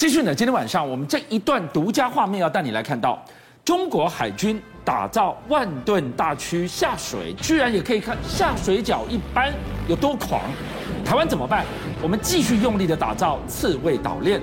继续呢，今天晚上我们这一段独家画面要带你来看到，中国海军打造万吨大驱下水，居然也可以看下水饺一般有多狂。台湾怎么办？我们继续用力的打造刺猬岛链。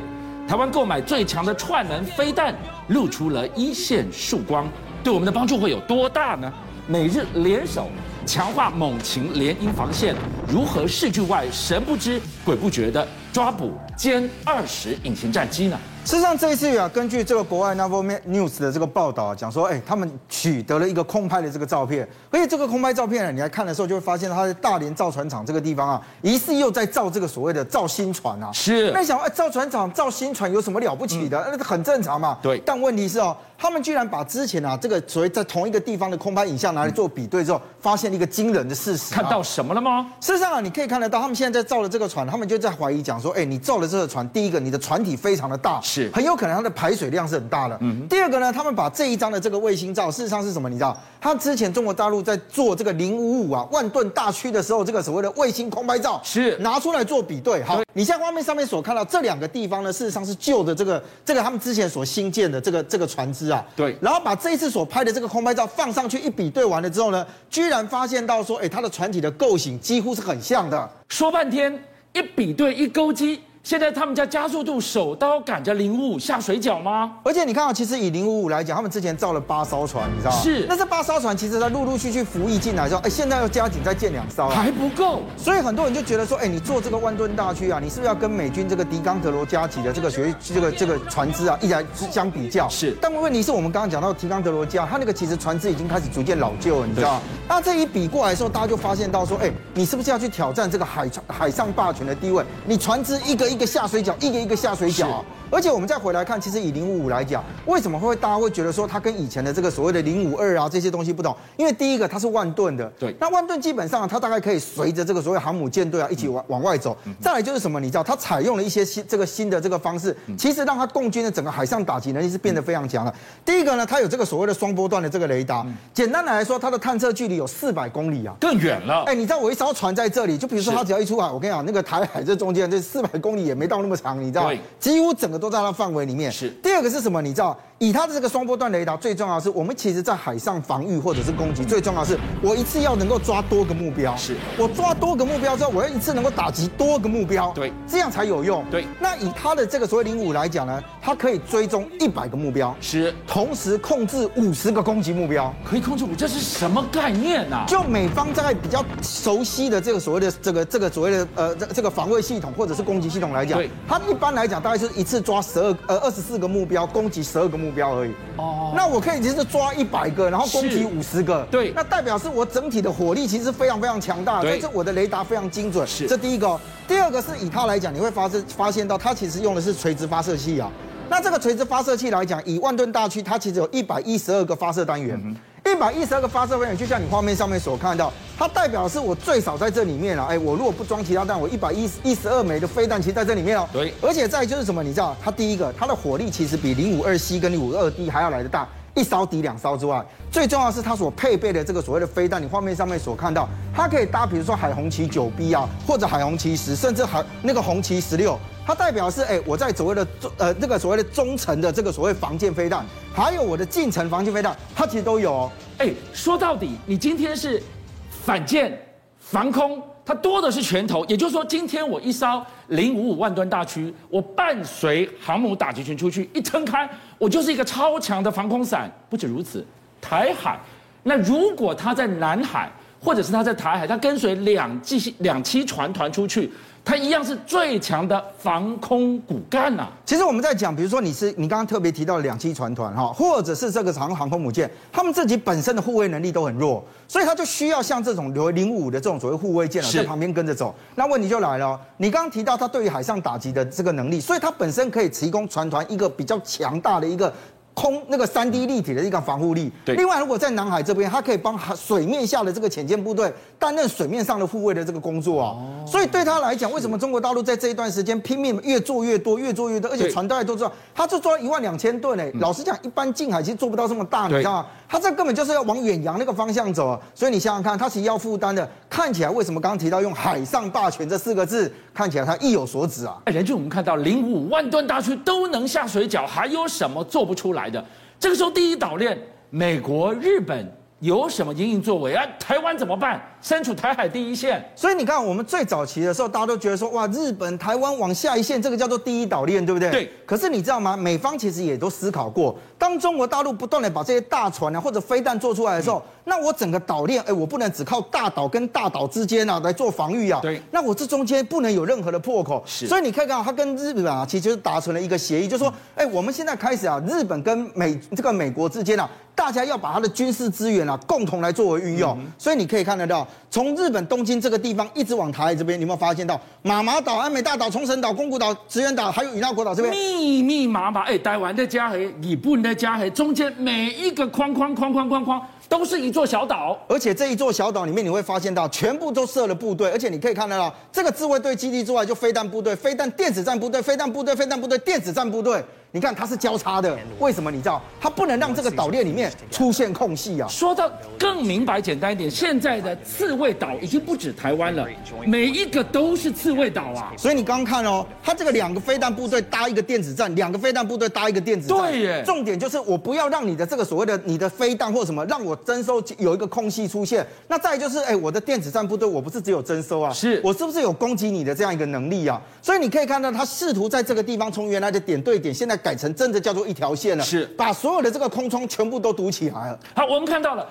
台湾购买最强的串能飞弹，露出了一线曙光，对我们的帮助会有多大呢？美日联手强化猛禽联姻防线，如何视距外神不知鬼不觉的抓捕歼二十隐形战机呢？事实上，这一次啊，根据这个国外 Naval News 的这个报道啊，讲说，哎，他们取得了一个空拍的这个照片，而且这个空拍照片呢，你来看的时候，就会发现，它在大连造船厂这个地方啊，疑似又在造这个所谓的造新船啊。是。那想，哎，造船厂造新船有什么了不起的？那很正常嘛。对。但问题是哦，他们居然把之前啊这个所谓在同一个地方的空拍影像拿来做比对之后，发现了一个惊人的事实。看到什么了吗？事实上啊，你可以看得到，他们现在在造的这个船，他们就在怀疑讲说，哎，你造了这个船，第一个，你的船体非常的大，是很有可能它的。排水量是很大的。嗯，第二个呢，他们把这一张的这个卫星照，事实上是什么？你知道，他之前中国大陆在做这个零五五啊万吨大驱的时候，这个所谓的卫星空拍照是拿出来做比对。好，你现在画面上面所看到这两个地方呢，事实上是旧的这个这个他们之前所新建的这个这个船只啊。对。然后把这一次所拍的这个空拍照放上去一比对完了之后呢，居然发现到说，哎，它的船体的构型几乎是很像的。说半天一比对一勾机。现在他们家加速度手刀赶着零五五下水饺吗？而且你看啊，其实以零五五来讲，他们之前造了八艘船，你知道吗？是。那这八艘船其实它陆陆续续服役进来之后，哎，现在又加紧再建两艘，还不够。所以很多人就觉得说，哎，你做这个万吨大驱啊，你是不是要跟美军这个迪冈德罗加级的这个学这个这个船只啊一来相比较？是。但问题是我们刚刚讲到迪冈德罗加，它那个其实船只已经开始逐渐老旧了，你知道吗？那这一比过来的时候，大家就发现到说，哎，你是不是要去挑战这个海海上霸权的地位？你船只一个一个下水饺，一个。一个下水饺，而且我们再回来看，其实以零五五来讲，为什么会大家会觉得说它跟以前的这个所谓的零五二啊这些东西不同？因为第一个它是万吨的，对，那万吨基本上它大概可以随着这个所谓航母舰队啊一起往往外走。再来就是什么？你知道它采用了一些新这个新的这个方式，其实让它共军的整个海上打击能力是变得非常强了。第一个呢，它有这个所谓的双波段的这个雷达，简单的来说，它的探测距离有四百公里啊，更远了。哎，你知道我一艘船在这里，就比如说它只要一出海，我跟你讲，那个台海这中间这四百公里也没到那么长，你知道。几乎整个都在它范围里面。是。第二个是什么？你知道？以它的这个双波段雷达，最重要的是我们其实在海上防御或者是攻击，最重要的是我一次要能够抓多个目标。是。我抓多个目标之后，我要一次能够打击多个目标。对。这样才有用。对。那以它的这个所谓零五来讲呢，它可以追踪一百个目标。是。同时控制五十个攻击目标。可以控制五，这是什么概念呢、啊？就美方在比较熟悉的这个所谓的这个这个所谓的呃这这个防卫系统或者是攻击系统来讲，它一般来讲大概是一次抓十二呃二十四个目标，攻击十二个目标而已。哦。哦，那我可以其实抓一百个，然后攻击五十个，对，那代表是我整体的火力其实非常非常强大，对，所以我的雷达非常精准，是，这第一个。第二个是以它来讲，你会发现发现到它其实用的是垂直发射器啊。那这个垂直发射器来讲，以万吨大区，它其实有一百一十二个发射单元。嗯一百一十二个发射单元，就像你画面上面所看到，它代表的是我最少在这里面了。哎，我如果不装其他弹，我一百一一十二枚的飞弹其实在这里面哦。对。而且再就是什么，你知道，它第一个，它的火力其实比零五二 C 跟零五二 D 还要来得大，一烧抵两烧之外，最重要的是它所配备的这个所谓的飞弹，你画面上面所看到，它可以搭，比如说海红旗九 B 啊，或者海红旗十，甚至海那个红旗十六。它代表是哎，我在所谓的中呃那个所谓的中程的这个所谓防舰飞弹，还有我的近程防舰飞弹，它其实都有哦。哎，说到底，你今天是反舰防空，它多的是拳头。也就是说，今天我一艘零五五万吨大驱，我伴随航母打击群出去一撑开，我就是一个超强的防空伞。不止如此，台海，那如果它在南海，或者是他在台海，他跟随两机两栖船团出去。他一样是最强的防空骨干呐。其实我们在讲，比如说你是你刚刚特别提到两栖船团哈，或者是这个航航空母舰，他们自己本身的护卫能力都很弱，所以他就需要像这种留零五的这种所谓护卫舰啊，在旁边跟着走。那问题就来了，你刚刚提到他对于海上打击的这个能力，所以它本身可以提供船团一个比较强大的一个。空那个三 D 立体的一个防护力。对。另外，如果在南海这边，它可以帮水面下的这个潜舰部队担任水面上的护卫的这个工作啊。哦。所以对他来讲，为什么中国大陆在这一段时间拼命越做越多，越做越多，而且船大家都知道，他就做了一万两千吨呢。老实讲，一般近海其实做不到这么大，你知道吗？他这根本就是要往远洋那个方向走啊。所以你想想看，他其实要负担的，看起来为什么刚刚提到用海上霸权这四个字，看起来他意有所指啊。哎，连就我们看到零五万吨大区都能下水饺，还有什么做不出来的？这个时候第一岛链，美国、日本。有什么阴影作为啊？台湾怎么办？身处台海第一线，所以你看，我们最早期的时候，大家都觉得说，哇，日本、台湾往下一线，这个叫做第一岛链，对不对？对。可是你知道吗？美方其实也都思考过，当中国大陆不断的把这些大船啊或者飞弹做出来的时候，嗯、那我整个岛链，哎，我不能只靠大岛跟大岛之间啊来做防御啊。对。那我这中间不能有任何的破口。是。所以你看看，他跟日本啊，其实就是达成了一个协议，就是说，哎，我们现在开始啊，日本跟美这个美国之间啊。大家要把它的军事资源啊，共同来作为运用，嗯、所以你可以看得到，从日本东京这个地方一直往台海这边，你有没有发现到？马马岛、安美大岛、冲绳岛、宫古岛、石垣岛，还有与那国岛这边。密密麻麻，哎，台湾的加黑，日本的加黑，中间每一个框框框框框框都是一座小岛，而且这一座小岛里面你会发现到全部都设了部队，而且你可以看得到这个自卫队基地之外，就飞弹部队、飞弹电子战部队、飞弹部队、飞弹部队、电子战部队。你看它是交叉的，为什么？你知道它不能让这个岛链里面出现空隙啊？说到更明白简单一点，现在的刺猬岛已经不止台湾了，每一个都是刺猬岛啊。所以你刚刚看哦，它这个两个飞弹部队搭一个电子战，两个飞弹部队搭一个电子战。对耶。重点就是我不要让你的这个所谓的你的飞弹或什么让我征收有一个空隙出现。那再就是，哎，我的电子战部队我不是只有征收啊，是我是不是有攻击你的这样一个能力啊？所以你可以看到，他试图在这个地方从原来的点对点，现在改成真的叫做。一条线了，是把所有的这个空窗全部都堵起来了。好，我们看到了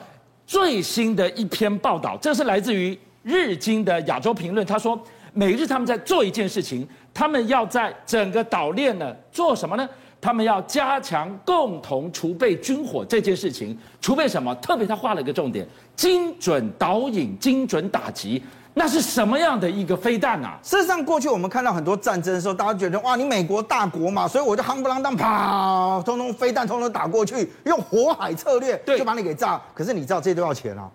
最新的一篇报道，这是来自于日经的亚洲评论。他说，美日他们在做一件事情，他们要在整个岛链呢做什么呢？他们要加强共同储备军火这件事情。储备什么？特别他画了一个重点：精准导引、精准打击。那是什么样的一个飞弹啊？事实上，过去我们看到很多战争的时候，大家觉得哇，你美国大国嘛，所以我就夯不啷当，啪，通通飞弹通通打过去，用火海策略就把你给炸。可是你知道这些都要钱啊。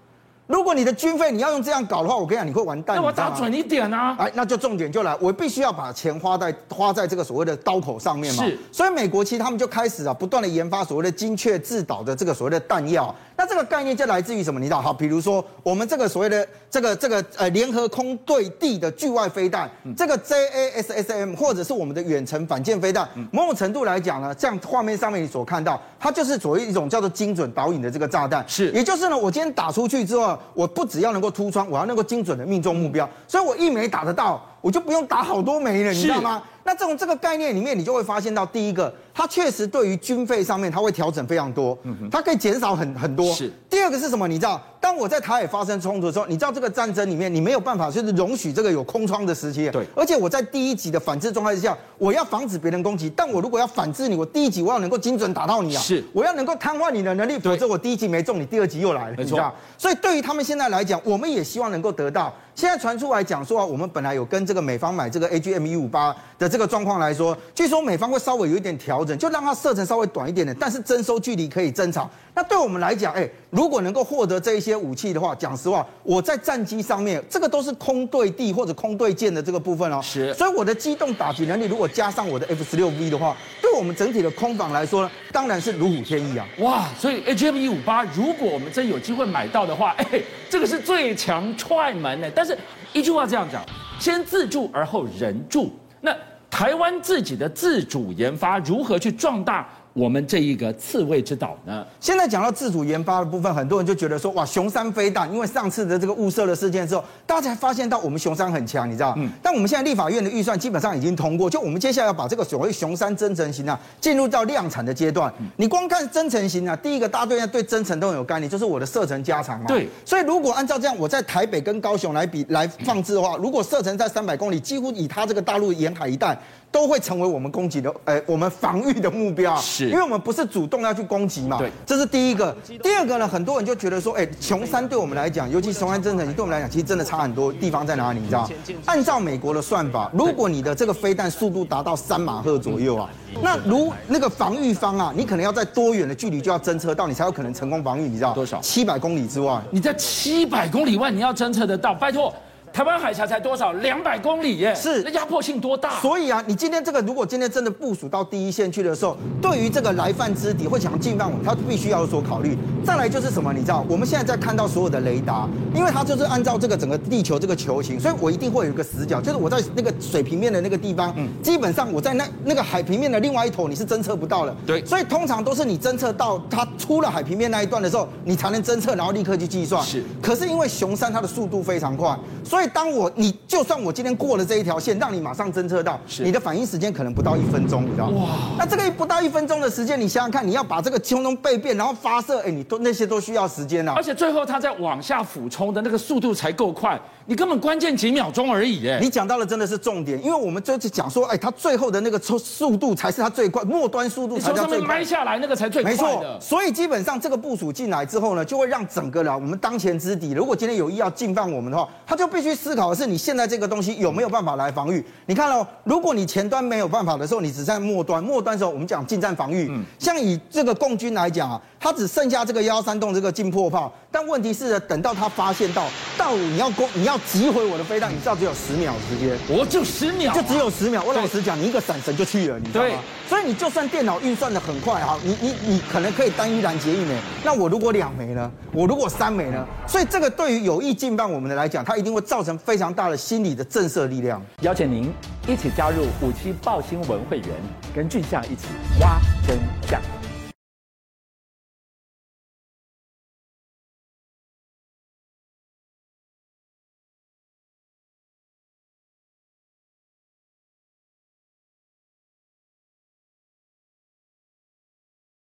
如果你的军费你要用这样搞的话，我跟你讲，你会完蛋。那我打准一点啊！哎，那就重点就来，我必须要把钱花在花在这个所谓的刀口上面嘛。是。所以美国其实他们就开始啊，不断的研发所谓的精确制导的这个所谓的弹药。那这个概念就来自于什么？你知道？好，比如说我们这个所谓的这个这个呃联合空对地的距外飞弹，这个 JASSM 或者是我们的远程反舰飞弹，某种程度来讲呢，像画面上面你所看到，它就是所谓一种叫做精准导引的这个炸弹。是。也就是呢，我今天打出去之后，我不只要能够突穿，我要能够精准的命中目标，所以我一枚打得到，我就不用打好多枚了，你知道吗？那这种这个概念里面，你就会发现到，第一个，它确实对于军费上面，它会调整非常多，它可以减少很很多。是。第二个是什么？你知道，当我在台海发生冲突的时候，你知道这个战争里面，你没有办法就是容许这个有空窗的时期。对。而且我在第一级的反制状态之下，我要防止别人攻击，但我如果要反制你，我第一级我要能够精准打到你啊。是。我要能够瘫痪你的能力，否则我第一级没中，你第二级又来了。没错。所以对于他们现在来讲，我们也希望能够得到。现在传出来讲说啊，我们本来有跟这个美方买这个 AGM 一五八的这个状况来说，据说美方会稍微有一点调整，就让它射程稍微短一点点，但是征收距离可以增长。那对我们来讲，哎，如果能够获得这一些武器的话，讲实话，我在战机上面，这个都是空对地或者空对舰的这个部分哦。是。所以我的机动打击能力，如果加上我的 F 十六 V 的话，对我们整体的空防来说呢，当然是如虎添翼啊。哇，所以 AGM 一五八，如果我们真有机会买到的话，哎，这个是最强踹门呢。但是一句话这样讲，先自助而后人助。那台湾自己的自主研发如何去壮大？我们这一个刺猬之岛呢？现在讲到自主研发的部分，很多人就觉得说，哇，雄三飞弹，因为上次的这个误射的事件之后，大家才发现到我们雄山很强，你知道？嗯。但我们现在立法院的预算基本上已经通过，就我们接下来要把这个所谓雄山增程型啊，进入到量产的阶段。嗯。你光看增程型啊，第一个大家对对增程都很有概念，就是我的射程加长嘛。对。所以如果按照这样，我在台北跟高雄来比来放置的话，如果射程在三百公里，几乎以它这个大陆沿海一带。都会成为我们攻击的，呃，我们防御的目标。是，因为我们不是主动要去攻击嘛。对，这是第一个。第二个呢，很多人就觉得说，哎，雄三对我们来讲，尤其雄三真的，对我们来讲，其实真的差很多地方在哪里？你知道？按照美国的算法，如果你的这个飞弹速度达到三马赫左右啊，那如那个防御方啊，你可能要在多远的距离就要侦测到，你才有可能成功防御。你知道多少？七百公里之外。你在七百公里外，你要侦测得到？拜托。台湾海峡才多少？两百公里耶！是，那压迫性多大？所以啊，你今天这个，如果今天真的部署到第一线去的时候，对于这个来犯之敌会想要进犯我，他必须要有所考虑。再来就是什么？你知道，我们现在在看到所有的雷达，因为它就是按照这个整个地球这个球形，所以我一定会有一个死角，就是我在那个水平面的那个地方，嗯，基本上我在那那个海平面的另外一头，你是侦测不到的。对，所以通常都是你侦测到它出了海平面那一段的时候，你才能侦测，然后立刻去计算。是，可是因为熊山它的速度非常快，所以当我你。就算我今天过了这一条线，让你马上侦测到，你的反应时间可能不到一分钟，你知道吗？哇！那这个不到一分钟的时间，你想想看，你要把这个空中备变，然后发射，哎，你都那些都需要时间啊。而且最后它在往下俯冲的那个速度才够快，你根本关键几秒钟而已，哎。你讲到了真的是重点，因为我们这次讲说，哎，它最后的那个速速度才是它最快，末端速度才叫最快。从上面埋下来那个才最快。没错。所以基本上这个部署进来之后呢，就会让整个了，我们当前之敌，如果今天有意要进犯我们的话，他就必须思考的是，你现在这个东西有。没有办法来防御。你看哦，如果你前端没有办法的时候，你只在末端。末端的时候，我们讲近战防御。嗯，像以这个共军来讲啊，他只剩下这个幺幺三洞这个进迫炮。但问题是，等到他发现到到你要攻，你要击毁我的飞弹，你知道只有十秒时间。我就十秒，就只有十秒。我老实讲，你一个闪神就去了，你知道吗？所以你就算电脑运算的很快哈，你你你可能可以单一拦截一枚。那我如果两枚呢？我如果三枚呢？所以这个对于有意进犯我们的来讲，它一定会造成非常大的心理的震慑力量。邀请您一起加入五七报新闻会员，跟俊相一起挖真。